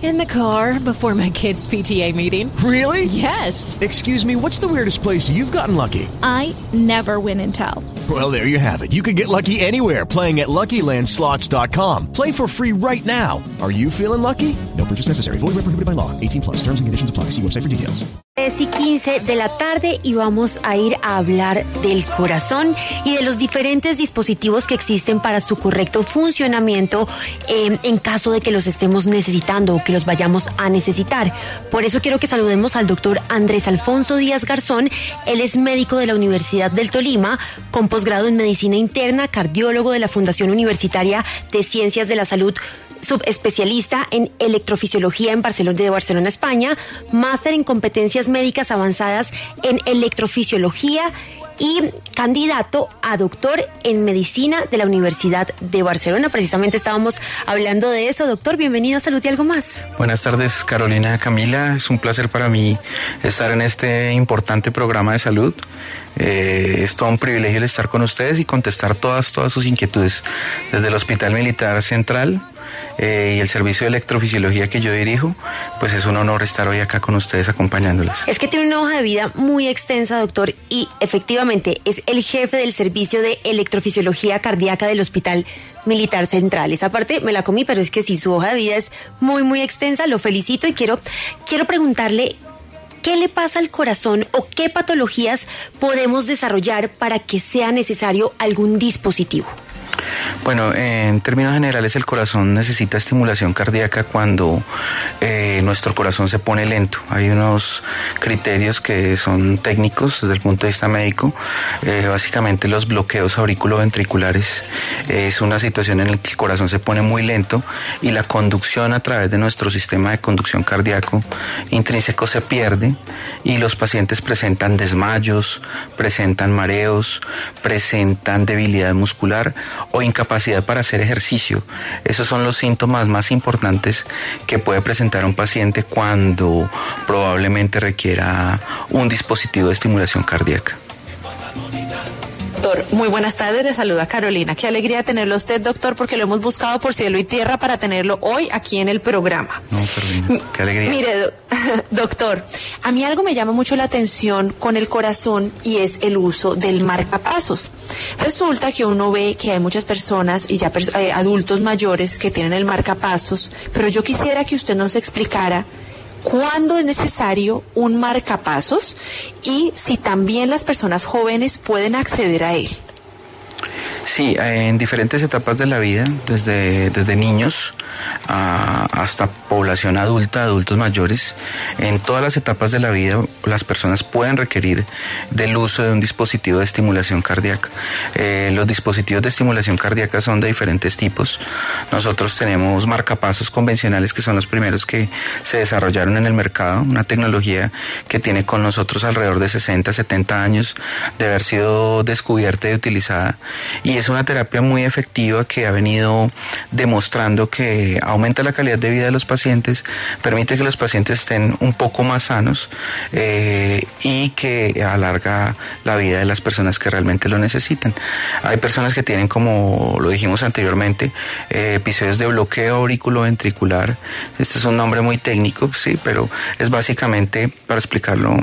In the car before my kids' PTA meeting. Really? Yes. Excuse me, what's the weirdest place you've gotten lucky? I never win and tell. Well, there you have it. You can get lucky anywhere playing at LuckyLandSlots.com. Play for free right now. Are you feeling lucky? No purchase necessary. Void where prohibited by law. 18 plus. Terms and conditions apply. See website for details. 3 y 15 de la tarde y vamos a ir a hablar del corazón y de los diferentes dispositivos que existen para su correcto funcionamiento eh, en caso de que los estemos necesitando que los vayamos a necesitar. Por eso quiero que saludemos al doctor Andrés Alfonso Díaz Garzón. Él es médico de la Universidad del Tolima, con posgrado en medicina interna, cardiólogo de la Fundación Universitaria de Ciencias de la Salud subespecialista en electrofisiología en Barcelona de Barcelona, España, máster en competencias médicas avanzadas en electrofisiología y candidato a doctor en medicina de la Universidad de Barcelona. Precisamente estábamos hablando de eso. Doctor, bienvenido a Salud y algo más. Buenas tardes, Carolina Camila. Es un placer para mí estar en este importante programa de salud. Eh, es todo un privilegio el estar con ustedes y contestar todas, todas sus inquietudes desde el Hospital Militar Central eh, y el servicio de electrofisiología que yo dirijo, pues es un honor estar hoy acá con ustedes acompañándoles. Es que tiene una hoja de vida muy extensa, doctor, y efectivamente es el jefe del servicio de electrofisiología cardíaca del Hospital Militar Central. Esa parte me la comí, pero es que sí, su hoja de vida es muy, muy extensa. Lo felicito y quiero, quiero preguntarle ¿Qué le pasa al corazón o qué patologías podemos desarrollar para que sea necesario algún dispositivo? Bueno, en términos generales el corazón necesita estimulación cardíaca cuando eh, nuestro corazón se pone lento. Hay unos criterios que son técnicos desde el punto de vista médico. Eh, básicamente los bloqueos auriculoventriculares es una situación en la que el corazón se pone muy lento y la conducción a través de nuestro sistema de conducción cardíaco intrínseco se pierde y los pacientes presentan desmayos, presentan mareos, presentan debilidad muscular o incapacidad para hacer ejercicio. Esos son los síntomas más importantes que puede presentar un paciente cuando probablemente requiera un dispositivo de estimulación cardíaca. Doctor, muy buenas tardes, le saluda Carolina. Qué alegría tenerlo usted, doctor, porque lo hemos buscado por cielo y tierra para tenerlo hoy aquí en el programa. Carolina, qué alegría. Mire, do- doctor, a mí algo me llama mucho la atención con el corazón y es el uso del marcapasos. Resulta que uno ve que hay muchas personas y ya pers- eh, adultos mayores que tienen el marcapasos, pero yo quisiera que usted nos explicara cuándo es necesario un marcapasos y si también las personas jóvenes pueden acceder a él. Sí, en diferentes etapas de la vida, desde, desde niños a- hasta población adulta, adultos mayores, en todas las etapas de la vida las personas pueden requerir del uso de un dispositivo de estimulación cardíaca. Eh, los dispositivos de estimulación cardíaca son de diferentes tipos. Nosotros tenemos marcapasos convencionales que son los primeros que se desarrollaron en el mercado, una tecnología que tiene con nosotros alrededor de 60, 70 años de haber sido descubierta y utilizada y es una terapia muy efectiva que ha venido demostrando que aumenta la calidad de vida de los pacientes, permite que los pacientes estén un poco más sanos eh, y que alarga la vida de las personas que realmente lo necesitan. Hay personas que tienen, como lo dijimos anteriormente, eh, episodios de bloqueo auriculoventricular. Este es un nombre muy técnico, sí, pero es básicamente, para explicarlo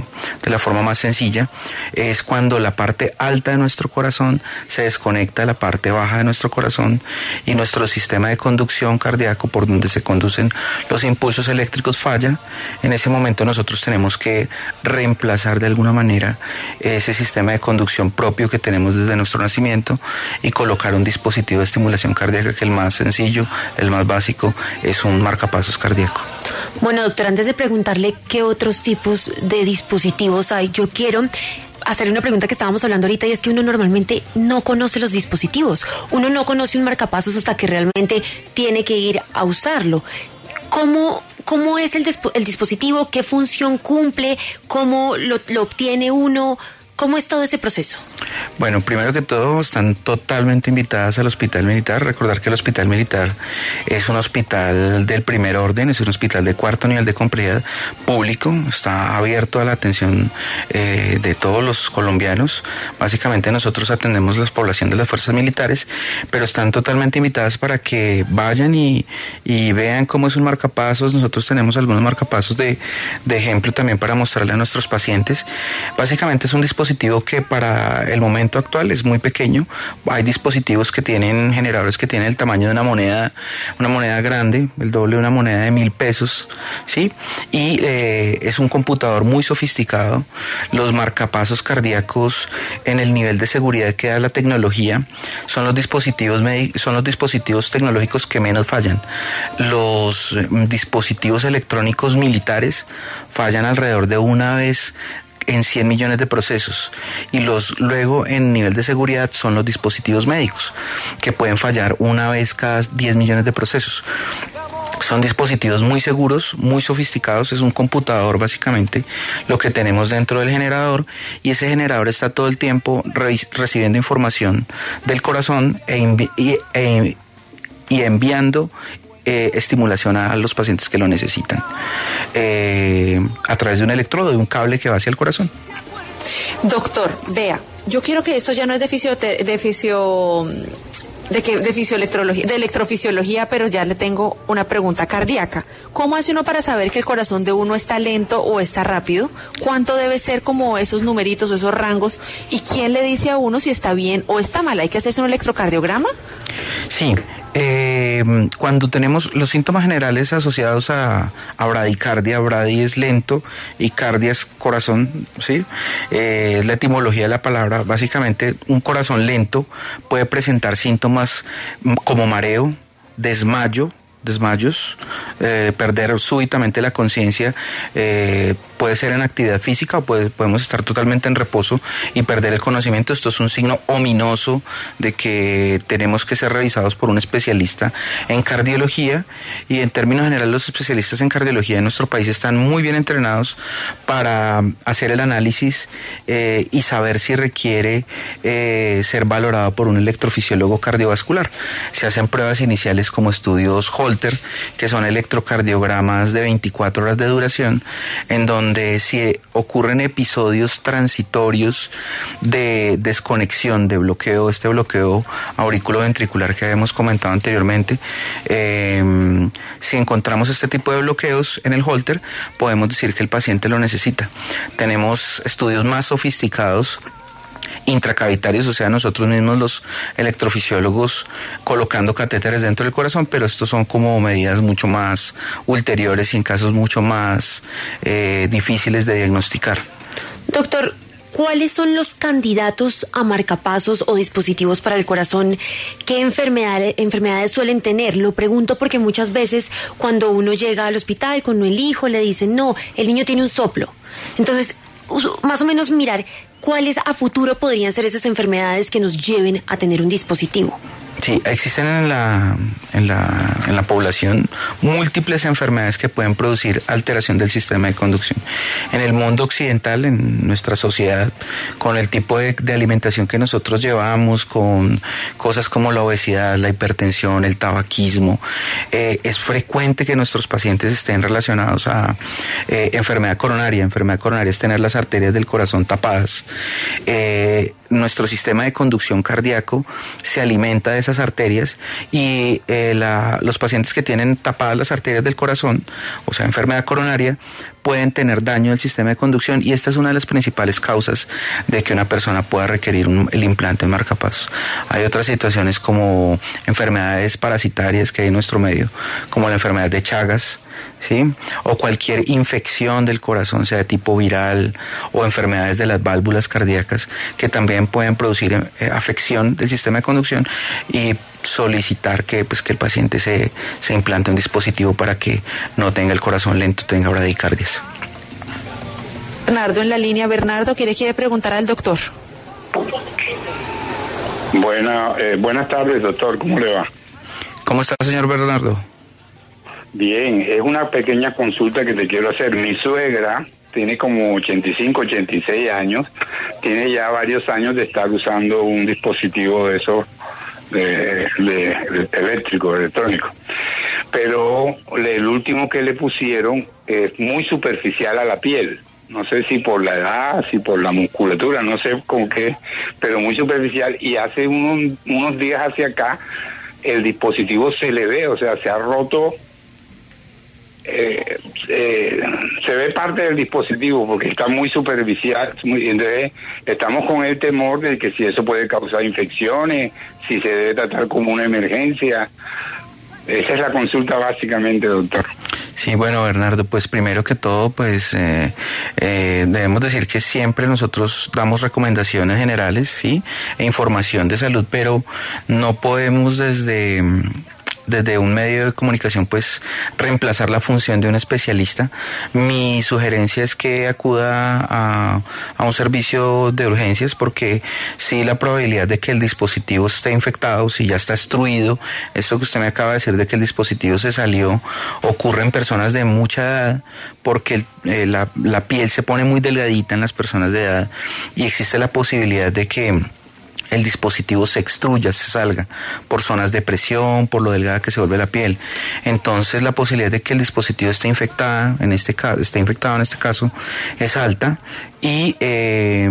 de la forma más sencilla, es cuando la parte alta de nuestro corazón se desconecta de la parte baja de nuestro corazón y nuestro sistema de conducción por donde se conducen los impulsos eléctricos falla. En ese momento nosotros tenemos que reemplazar de alguna manera ese sistema de conducción propio que tenemos desde nuestro nacimiento y colocar un dispositivo de estimulación cardíaca que el más sencillo, el más básico, es un marcapasos cardíaco. Bueno, doctor, antes de preguntarle qué otros tipos de dispositivos hay, yo quiero hacerle una pregunta que estábamos hablando ahorita y es que uno normalmente no conoce los dispositivos. Uno no conoce un marcapasos hasta que realmente tiene que ir a usarlo. ¿Cómo, cómo es el, el dispositivo? ¿Qué función cumple? ¿Cómo lo, lo obtiene uno? ¿Cómo es todo ese proceso? Bueno, primero que todo, están totalmente invitadas al Hospital Militar. Recordar que el Hospital Militar es un hospital del primer orden, es un hospital de cuarto nivel de complejidad público, está abierto a la atención eh, de todos los colombianos. Básicamente nosotros atendemos la población de las fuerzas militares, pero están totalmente invitadas para que vayan y, y vean cómo es un marcapasos. Nosotros tenemos algunos marcapasos de, de ejemplo también para mostrarle a nuestros pacientes. Básicamente es un dispositivo que para el momento actual es muy pequeño. Hay dispositivos que tienen generadores que tienen el tamaño de una moneda, una moneda grande, el doble de una moneda de mil pesos, ¿sí? Y eh, es un computador muy sofisticado. Los marcapasos cardíacos en el nivel de seguridad que da la tecnología son los dispositivos son los dispositivos tecnológicos que menos fallan. Los eh, dispositivos electrónicos militares fallan alrededor de una vez en 100 millones de procesos y los luego en nivel de seguridad son los dispositivos médicos que pueden fallar una vez cada 10 millones de procesos. Son dispositivos muy seguros, muy sofisticados, es un computador básicamente lo que tenemos dentro del generador y ese generador está todo el tiempo recibiendo información del corazón e, e, y enviando eh, estimulación a los pacientes que lo necesitan eh, a través de un electrodo, de un cable que va hacia el corazón. Doctor, vea, yo quiero que esto ya no es de fisio, de fisio de que de fisioelectrología, de electrofisiología, pero ya le tengo una pregunta cardíaca. ¿Cómo hace uno para saber que el corazón de uno está lento o está rápido? ¿Cuánto debe ser como esos numeritos o esos rangos? ¿Y quién le dice a uno si está bien o está mal? ¿Hay que hacerse un electrocardiograma? Sí, eh, cuando tenemos los síntomas generales asociados a, bradicardia, bradi es lento y cardia es corazón, ¿sí? Eh, es la etimología de la palabra. Básicamente, un corazón lento puede presentar síntomas como mareo, desmayo, desmayos, eh, perder súbitamente la conciencia, eh, puede ser en actividad física o podemos estar totalmente en reposo y perder el conocimiento. Esto es un signo ominoso de que tenemos que ser revisados por un especialista en cardiología y en términos generales los especialistas en cardiología en nuestro país están muy bien entrenados para hacer el análisis eh, y saber si requiere ser valorado por un electrofisiólogo cardiovascular. Se hacen pruebas iniciales como estudios Que son electrocardiogramas de 24 horas de duración, en donde si ocurren episodios transitorios de desconexión, de bloqueo, este bloqueo auriculoventricular que habíamos comentado anteriormente, em, si encontramos este tipo de bloqueos en el holter, podemos decir que el paciente lo necesita. Tenemos estudios más sofisticados intracavitarios, o sea, nosotros mismos los electrofisiólogos colocando catéteres dentro del corazón, pero estos son como medidas mucho más ulteriores y en casos mucho más eh, difíciles de diagnosticar. Doctor, ¿Cuáles son los candidatos a marcapasos o dispositivos para el corazón? ¿Qué enfermedades, enfermedades suelen tener? Lo pregunto porque muchas veces cuando uno llega al hospital con el hijo le dicen, no, el niño tiene un soplo. Entonces, más o menos mirar cuáles a futuro podrían ser esas enfermedades que nos lleven a tener un dispositivo. Sí, existen en la, en, la, en la población múltiples enfermedades que pueden producir alteración del sistema de conducción. En el mundo occidental, en nuestra sociedad, con el tipo de, alimentación que nosotros llevamos, con cosas como la obesidad, la hipertensión, el tabaquismo, eh, es frecuente que nuestros pacientes estén relacionados a eh, enfermedad coronaria. Enfermedad coronaria es tener las arterias del corazón tapadas. Eh, nuestro sistema de conducción cardíaco se alimenta de esas arterias y eh, los pacientes que tienen tapadas las arterias del corazón, o sea, enfermedad coronaria, pueden tener daño del sistema de conducción y esta es una de las principales causas de que una persona pueda requerir el implante en marcapasos. Hay otras situaciones como enfermedades parasitarias que hay en nuestro medio, como la enfermedad de Chagas, ¿sí? o cualquier infección del corazón, sea de tipo viral o enfermedades de las válvulas cardíacas, que también pueden producir eh, afección del sistema de conducción y solicitar que, pues, que el paciente se, se implante un dispositivo para que no tenga el corazón lento, tenga bradicardias. Bernardo en la línea. Bernardo, ¿quiere, quiere preguntar al doctor? Buena, eh, buenas tardes, doctor. ¿Cómo le va? ¿Cómo está, señor Bernardo? Bien, es una pequeña consulta que te quiero hacer. Mi suegra tiene como 85, 86 años, tiene ya varios años de estar usando un dispositivo de esos de, eléctrico, electrónico. Pero el último que le pusieron es muy superficial a la piel. No sé si por la edad, si por la musculatura, no sé con qué, pero muy superficial. Y hace unos, unos días hacia acá, el dispositivo se le ve, o sea, se ha roto eh, eh, se ve parte del dispositivo porque está muy superficial. Entonces, estamos con el temor de que si eso puede causar infecciones, si se debe tratar como una emergencia. Esa es la consulta básicamente, doctor. Sí, bueno, Bernardo, pues primero que todo, pues eh, eh, debemos decir que siempre nosotros damos recomendaciones generales, sí, e información de salud, pero no podemos desde desde un medio de comunicación pues reemplazar la función de un especialista. Mi sugerencia es que acuda a, un servicio de urgencias porque si la probabilidad de que el dispositivo esté infectado, si ya está destruido, esto que usted me acaba de decir de que el dispositivo se salió, ocurre en personas de mucha edad porque eh, la, la piel se pone muy delgadita en las personas de edad y existe la posibilidad de que el dispositivo se extruya, se salga por zonas de presión, por lo delgada que se vuelve la piel. Entonces la posibilidad de que el dispositivo esté infectada, en este caso, esté infectado en este caso, es alta y eh,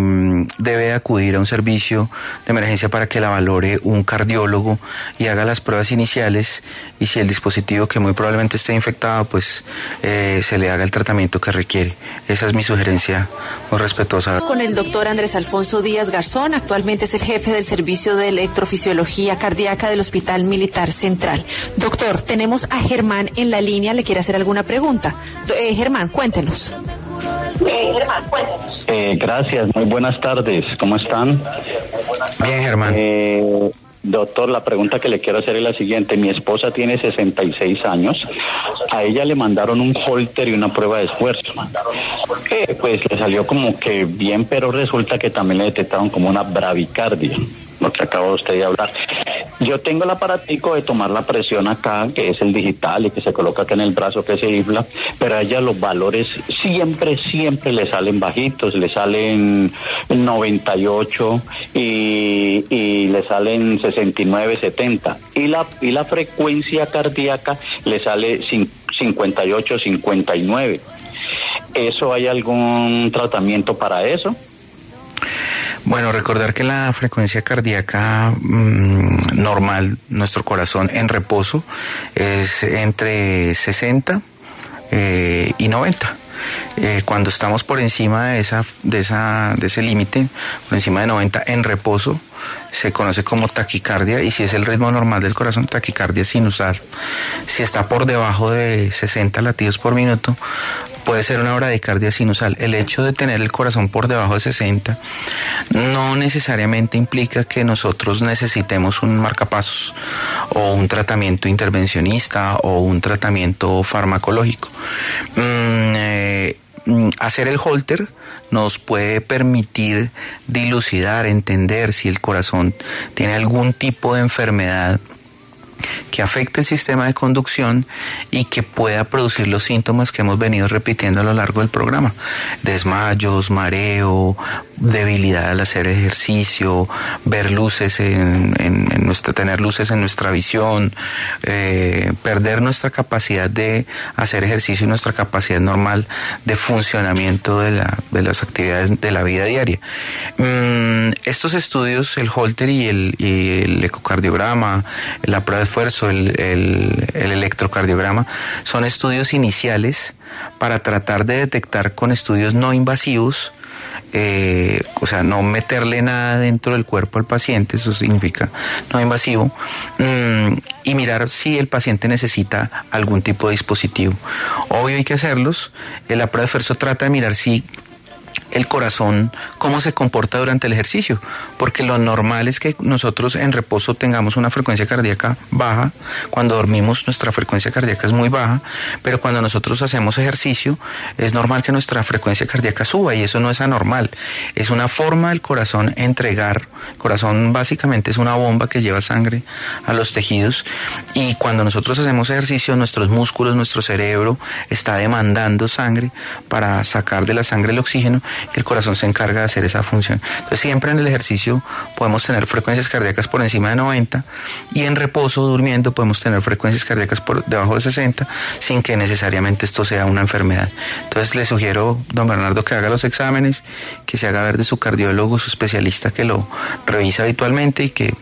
debe acudir a un servicio de emergencia para que la valore un cardiólogo y haga las pruebas iniciales y si el dispositivo que muy probablemente esté infectado, pues eh, se le haga el tratamiento que requiere. Esa es mi sugerencia muy respetuosa. Con el doctor Andrés Alfonso Díaz Garzón, actualmente es el jefe del servicio de electrofisiología cardíaca del Hospital Militar Central. Doctor, tenemos a Germán en la línea, le quiere hacer alguna pregunta. Eh, Germán, cuéntenos. Eh, gracias, muy buenas tardes. ¿Cómo están? Bien, Germán. Eh, doctor, la pregunta que le quiero hacer es la siguiente. Mi esposa tiene 66 años. A ella le mandaron un holter y una prueba de esfuerzo. Eh, pues le salió como que bien, pero resulta que también le detectaron como una bravicardia, lo que acaba usted de hablar. Yo tengo el aparatico de tomar la presión acá, que es el digital y que se coloca acá en el brazo que se infla, pero a ella los valores siempre, siempre le salen bajitos, le salen 98 y, y le salen 69, 70. Y la, y la frecuencia cardíaca le sale cin- 58, 59. ¿Eso hay algún tratamiento para eso? Bueno, recordar que la frecuencia cardíaca mm, normal, nuestro corazón en reposo, es entre 60 eh, y 90. Eh, cuando estamos por encima de, esa, de, esa, de ese límite, por encima de 90 en reposo, se conoce como taquicardia y si es el ritmo normal del corazón, taquicardia sinusal. Si está por debajo de 60 latidos por minuto, puede ser una bradicardia sinusal. El hecho de tener el corazón por debajo de 60 no necesariamente implica que nosotros necesitemos un marcapasos o un tratamiento intervencionista o un tratamiento farmacológico. Mm, eh, mm, hacer el holter nos puede permitir dilucidar, entender si el corazón tiene algún tipo de enfermedad que afecte el sistema de conducción y que pueda producir los síntomas que hemos venido repitiendo a lo largo del programa. Desmayos, mareo, debilidad al hacer ejercicio, ver luces en, nuestra, tener luces en nuestra visión, eh, perder nuestra capacidad de hacer ejercicio y nuestra capacidad normal de funcionamiento de, la- de las actividades de la vida diaria. Mm, estos estudios, el Holter y el, y el ecocardiograma, la prueba esfuerzo, el, el- el electrocardiograma, son estudios iniciales para tratar de detectar con estudios no invasivos eh, o sea, no meterle nada dentro del cuerpo al paciente, eso significa no invasivo, mm, y mirar si el paciente necesita algún tipo de dispositivo. Obvio hay que hacerlos, eh, la prueba de esfuerzo trata de mirar si el corazón, cómo se comporta durante el ejercicio, porque lo normal es que nosotros en reposo tengamos una frecuencia cardíaca baja, cuando dormimos nuestra frecuencia cardíaca es muy baja, pero cuando nosotros hacemos ejercicio es normal que nuestra frecuencia cardíaca suba. Y eso no es anormal, es una forma del corazón entregar, el corazón básicamente es una bomba que lleva sangre a los tejidos. Y cuando nosotros hacemos ejercicio nuestros músculos, nuestro cerebro está demandando sangre para sacar de la sangre el oxígeno el corazón se encarga de hacer esa función. Entonces siempre en el ejercicio podemos tener frecuencias cardíacas por encima de 90 y en reposo, durmiendo, podemos tener frecuencias cardíacas por debajo de 60 sin que necesariamente esto sea una enfermedad. Entonces le sugiero, don Bernardo, que haga los exámenes, que se haga ver de su cardiólogo, su especialista que lo revisa habitualmente y que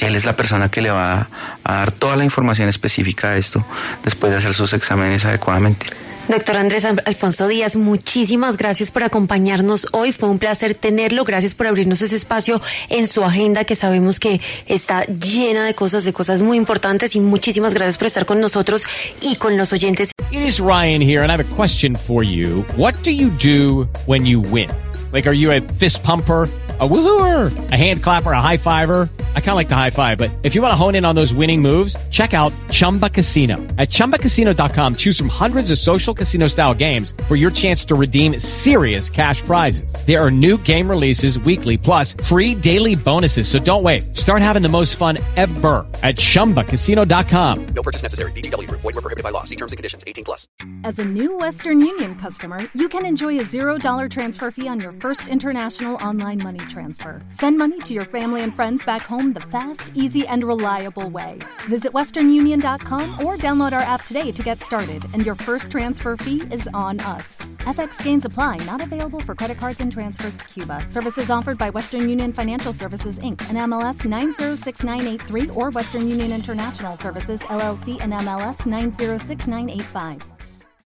él es la persona que le va a dar toda la información específica de esto después de hacer sus exámenes adecuadamente. Doctor Andrés Alfonso Díaz, muchísimas gracias por acompañarnos hoy. Fue un placer tenerlo. Gracias por abrirnos ese espacio en su agenda que sabemos que está llena de cosas, de cosas muy importantes. Y muchísimas gracias por estar con nosotros y con los oyentes. It is Ryan here and I have a question for you. What do you do when you win? Like, are you a fist pumper? a woohooer, a hand clapper, a high fiver. I kind of like the high five, but if you want to hone in on those winning moves, check out Chumba Casino. At ChumbaCasino.com, choose from hundreds of social casino style games for your chance to redeem serious cash prizes. There are new game releases weekly, plus free daily bonuses. So don't wait. Start having the most fun ever at ChumbaCasino.com. No purchase necessary. BGW. Void were prohibited by law. See terms and conditions. 18 plus. As a new Western Union customer, you can enjoy a $0 transfer fee on your first international online money transfer. Send money to your family and friends back the fast, easy, and reliable way. Visit WesternUnion.com or download our app today to get started, and your first transfer fee is on us. FX gains apply, not available for credit cards and transfers to Cuba. Services offered by Western Union Financial Services, Inc., and MLS 906983 or Western Union International Services, LLC, and MLS 906985.